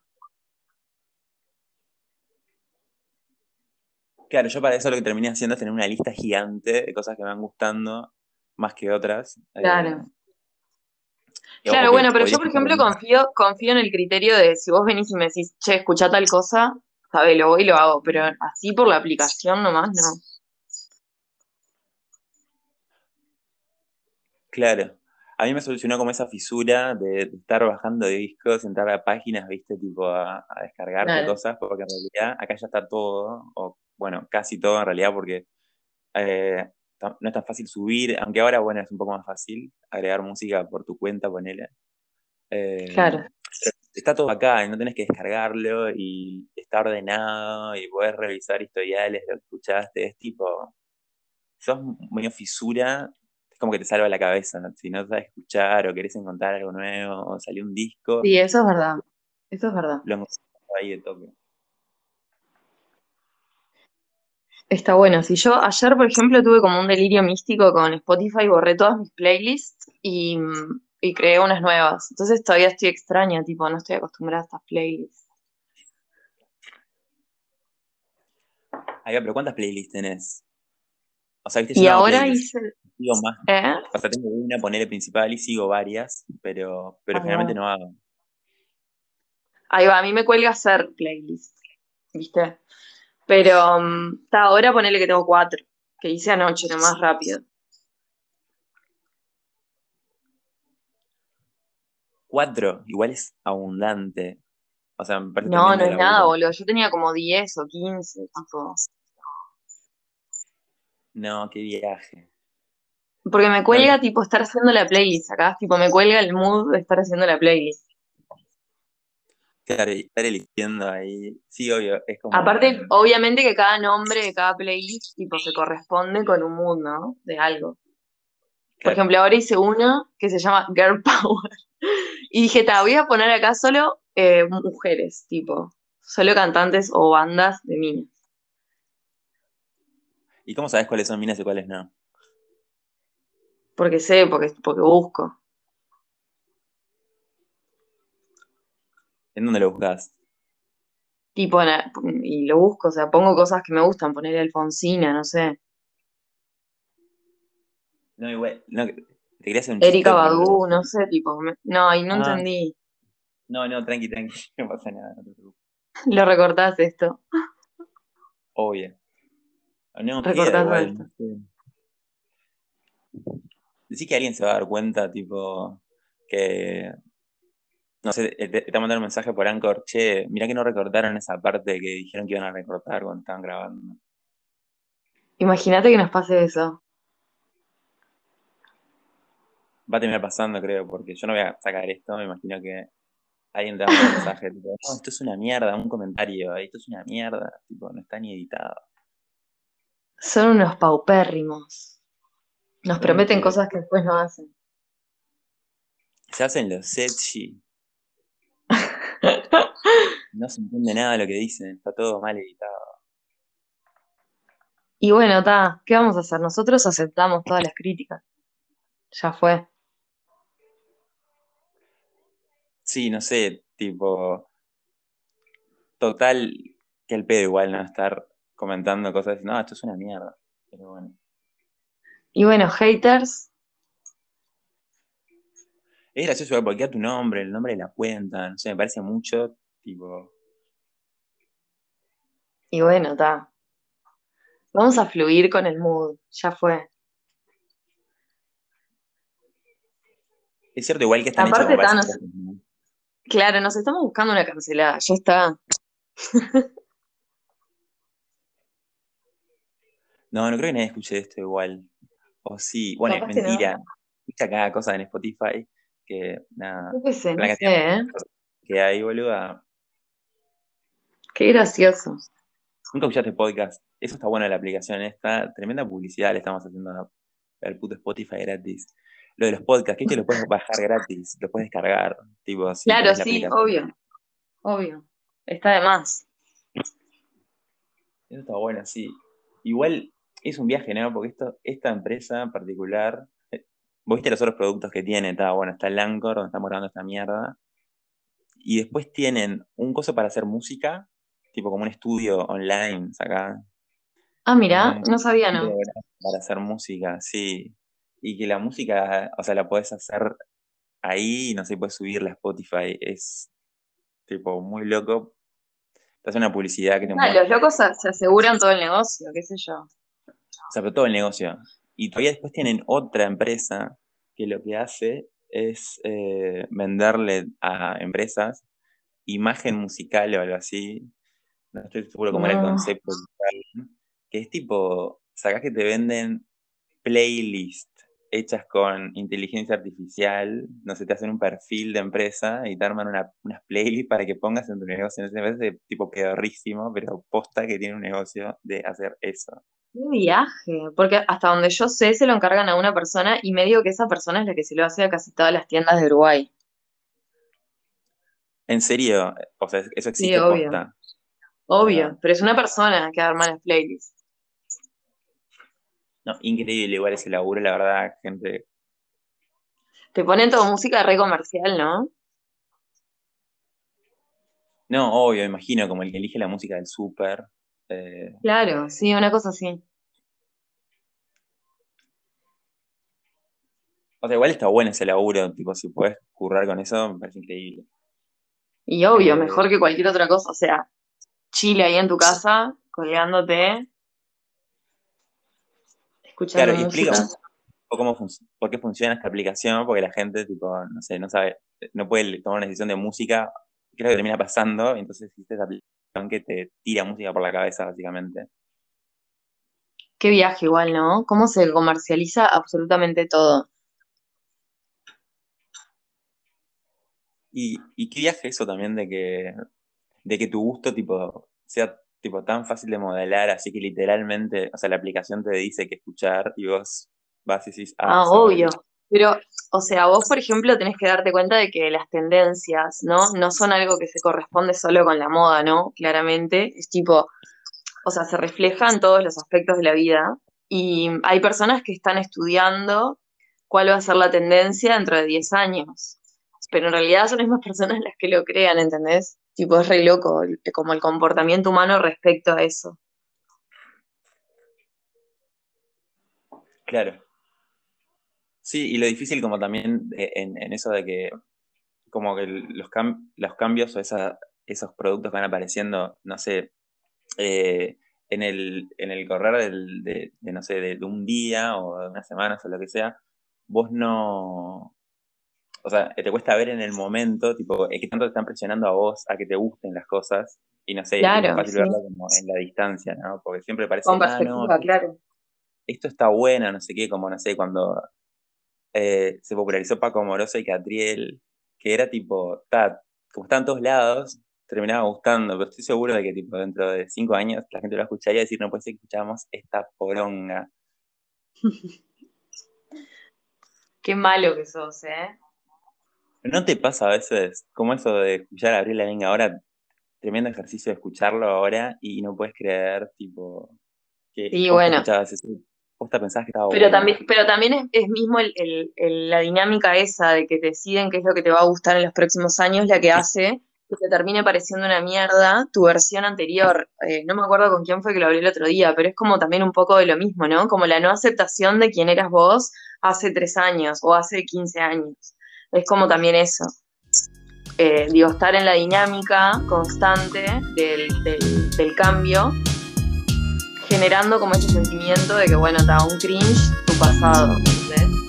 Claro, yo para eso lo que terminé haciendo es tener una lista gigante de cosas que me van gustando más que otras. Eh, claro. claro, bueno, pero yo, por ejemplo, confío, confío en el criterio de si vos venís y me decís, che, escucha tal cosa, lo voy y lo hago, pero así por la aplicación nomás no. Claro. A mí me solucionó como esa fisura de, estar bajando discos, entrar a páginas, viste, tipo a, descargar cosas, porque en realidad acá ya está todo, o bueno, casi todo en realidad, porque eh, no es tan fácil subir, aunque ahora, bueno, es un poco más fácil agregar música por tu cuenta, ponele. Eh, claro. está todo acá y no tenés que descargarlo y está ordenado y podés revisar historiales lo que escuchaste. Es tipo, sos medio fisura, es como que te salva la cabeza. Si no sabes escuchar o querés encontrar algo nuevo o salió un disco. Sí, eso es verdad. Eso es verdad. Lo ahí de toque. Está bueno. Si yo ayer, por ejemplo, tuve como un delirio místico con Spotify, borré todas mis playlists y, y creé unas nuevas. Entonces todavía estoy extraña, tipo, no estoy acostumbrada a estas playlists. Ay, pero ¿cuántas playlists tenés? O sea, ¿viste? Y ahora hice. Sigo más. ¿Eh? O sea, tengo una, ponerle principal y sigo varias, pero, pero generalmente no hago. Ahí va, a mí me cuelga hacer playlist, ¿viste? Pero um, ahora ponele que tengo cuatro, que hice anoche, más rápido. Cuatro, igual es abundante. O sea, me parece No, no es nada, boludo. Yo tenía como diez o quince, tipo. No, qué viaje. Porque me cuelga, tipo, estar haciendo la playlist acá. Tipo, me cuelga el mood de estar haciendo la playlist. Claro, estar eligiendo ahí. Sí, obvio. Es como... Aparte, obviamente que cada nombre de cada playlist tipo, se corresponde con un mood, ¿no? De algo. Por ejemplo, ahora hice uno que se llama Girl Power. Y dije, te voy a poner acá solo eh, mujeres, tipo. Solo cantantes o bandas de minas. ¿Y cómo sabes cuáles son minas y cuáles no? Porque sé, porque, porque busco. ¿En dónde lo buscas? Tipo, y lo busco, o sea, pongo cosas que me gustan, poner Alfonsina, no sé. No, igual, no, te quería hacer un Erika Badu, no sé, tipo, no, y no ah. entendí. No, no, tranqui, tranqui, no pasa nada, no te preocupes. Lo recortás esto. Obvio. No, Recortás esto. Decís que alguien se va a dar cuenta, tipo, que no sé, eh, te, te mandar un mensaje por Anchor, che, mirá que no recortaron esa parte que dijeron que iban a recortar cuando estaban grabando. Imagínate que nos pase eso. Va a terminar pasando, creo, porque yo no voy a sacar esto, me imagino que alguien te da un mensaje, tipo, no, esto es una mierda, un comentario, esto es una mierda, tipo, no está ni editado. Son unos paupérrimos. Nos prometen cosas que después no hacen. Se hacen los sexy. No se entiende nada de lo que dicen, está todo mal editado. Y bueno, ta, ¿qué vamos a hacer? Nosotros aceptamos todas las críticas. Ya fue. Sí, no sé, tipo. Total, que el pedo igual no estar comentando cosas no, esto es una mierda. Pero bueno. Y bueno, haters. Es gracioso porque a tu nombre, el nombre de la cuenta, no sé, me parece mucho Tipo. Y bueno, está. Vamos a fluir con el mood, ya fue. Es cierto, igual que están Aparte, Claro, nos estamos buscando una cancelada, ya está. no, no creo que nadie escuche esto igual. O sí, bueno, es mentira. Escucha cada cosa en Spotify que nada. Yo qué sé, no sé, ¿eh? Que hay, boluda. Qué gracioso. Nunca escuchaste podcast. Eso está bueno de la aplicación esta. Tremenda publicidad le estamos haciendo al puto Spotify gratis. Lo de los podcasts, que, es que lo puedes bajar gratis, lo puedes descargar. Tipo, claro, sí, obvio. Obvio. Está de más. Eso está bueno, sí. Igual es un viaje, ¿no? Porque esto, esta empresa en particular, vos viste los otros productos que tiene, está bueno, está el Anchor, donde estamos grabando esta mierda. Y después tienen un coso para hacer música, tipo como un estudio online acá. Ah, mira, no sabía, ¿no? Para hacer música, sí. Y que la música, o sea, la puedes hacer ahí, no sé, puedes subirla a Spotify. Es tipo muy loco. Te hace una publicidad que te ah, los locos se aseguran todo el negocio, qué sé yo. O sea, pero todo el negocio. Y todavía después tienen otra empresa que lo que hace es eh, venderle a empresas imagen musical o algo así, no estoy seguro cómo era el concepto, que es tipo, sacás que te venden playlist hechas con inteligencia artificial, no sé, te hacen un perfil de empresa y te arman una, unas playlists para que pongas en tu negocio. No sé, me parece tipo pedorrísimo, pero posta que tiene un negocio de hacer eso. Qué viaje, porque hasta donde yo sé se lo encargan a una persona y me digo que esa persona es la que se lo hace a casi todas las tiendas de Uruguay. En serio, o sea, eso existe Sí, obvio. posta. Obvio, Ah, pero es una persona que arma las playlists. no, increíble igual ese laburo, la verdad, gente. Te ponen todo música re comercial, ¿no? No, obvio, imagino, como el que elige la música del súper. Eh, Claro, sí, una cosa así. o sea, igual está bueno ese laburo, tipo, si puedes currar con eso, me parece increíble. Y obvio, Eh, mejor que cualquier otra cosa. O sea, chile ahí en tu casa, colgándote, escuchando claro, música. un poco cómo por qué funciona esta aplicación, porque la gente, tipo, no sé, no sabe, no puede tomar una decisión de música, ¿qué es lo que termina pasando? Entonces existe esta aplicación que te tira música por la cabeza, básicamente. Qué viaje igual, ¿no? Cómo se comercializa absolutamente todo. Y, y qué viaje eso también de que, de que tu gusto, tipo, sea, tipo, tan fácil de modelar, así que literalmente, o sea, la aplicación te dice qué escuchar y vos vas y decís, ah, Ah, obvio. Pero, o sea, vos, por ejemplo, tenés que darte cuenta de que las tendencias, ¿no? No son algo que se corresponde solo con la moda, ¿no? Claramente. Es tipo, o sea, se refleja en todos los aspectos de la vida. Y hay personas que están estudiando cuál va a ser la tendencia dentro de 10 años. Pero en realidad son las mismas personas las que lo crean, ¿entendés? Tipo, es re loco, como el comportamiento humano respecto a eso. Claro. Sí, y lo difícil como también eh, en, en eso de que como que los, cam- los cambios o esa, esos productos que van apareciendo, no sé, eh, en el, en el correr del, de, de, no sé, de, de un día o de unas semanas o lo que sea, vos no, o sea, te cuesta ver en el momento, tipo, es que tanto te están presionando a vos a que te gusten las cosas y no sé, es Claro, fácil sí. verlo como en la distancia, ¿no? Porque siempre parece, Con ah, no, claro. esto está bueno, no sé qué, como no sé, cuando eh, se popularizó Paco Moroso y Catriel, que era tipo, ta, como estaban en todos lados, terminaba gustando, pero estoy seguro de que tipo dentro de cinco años la gente lo va a escuchar y decir, no puede ser que escuchábamos esta poronga. Qué malo que sos, ¿eh? ¿No te pasa a veces como eso de escuchar a Gabriela Venga ahora, tremendo ejercicio de escucharlo ahora y no puedes creer, tipo, que Sí, bueno. escuchabas eso, posta pensabas que estaba Pero también, pero también es, es mismo el- el- el- la dinámica esa de que deciden qué es lo que te va a gustar en los próximos años, la que hace que te termine pareciendo una mierda tu versión anterior. Eh, no me acuerdo con quién fue que lo hablé el otro día, pero es como también un poco de lo mismo, ¿no? Como la no aceptación de quién eras vos hace tres años o hace 15 años. Es como también eso. Eh, digo, estar en la dinámica constante del, del- del cambio generando como ese sentimiento de que, bueno, está un cringe tu pasado, ¿entendés?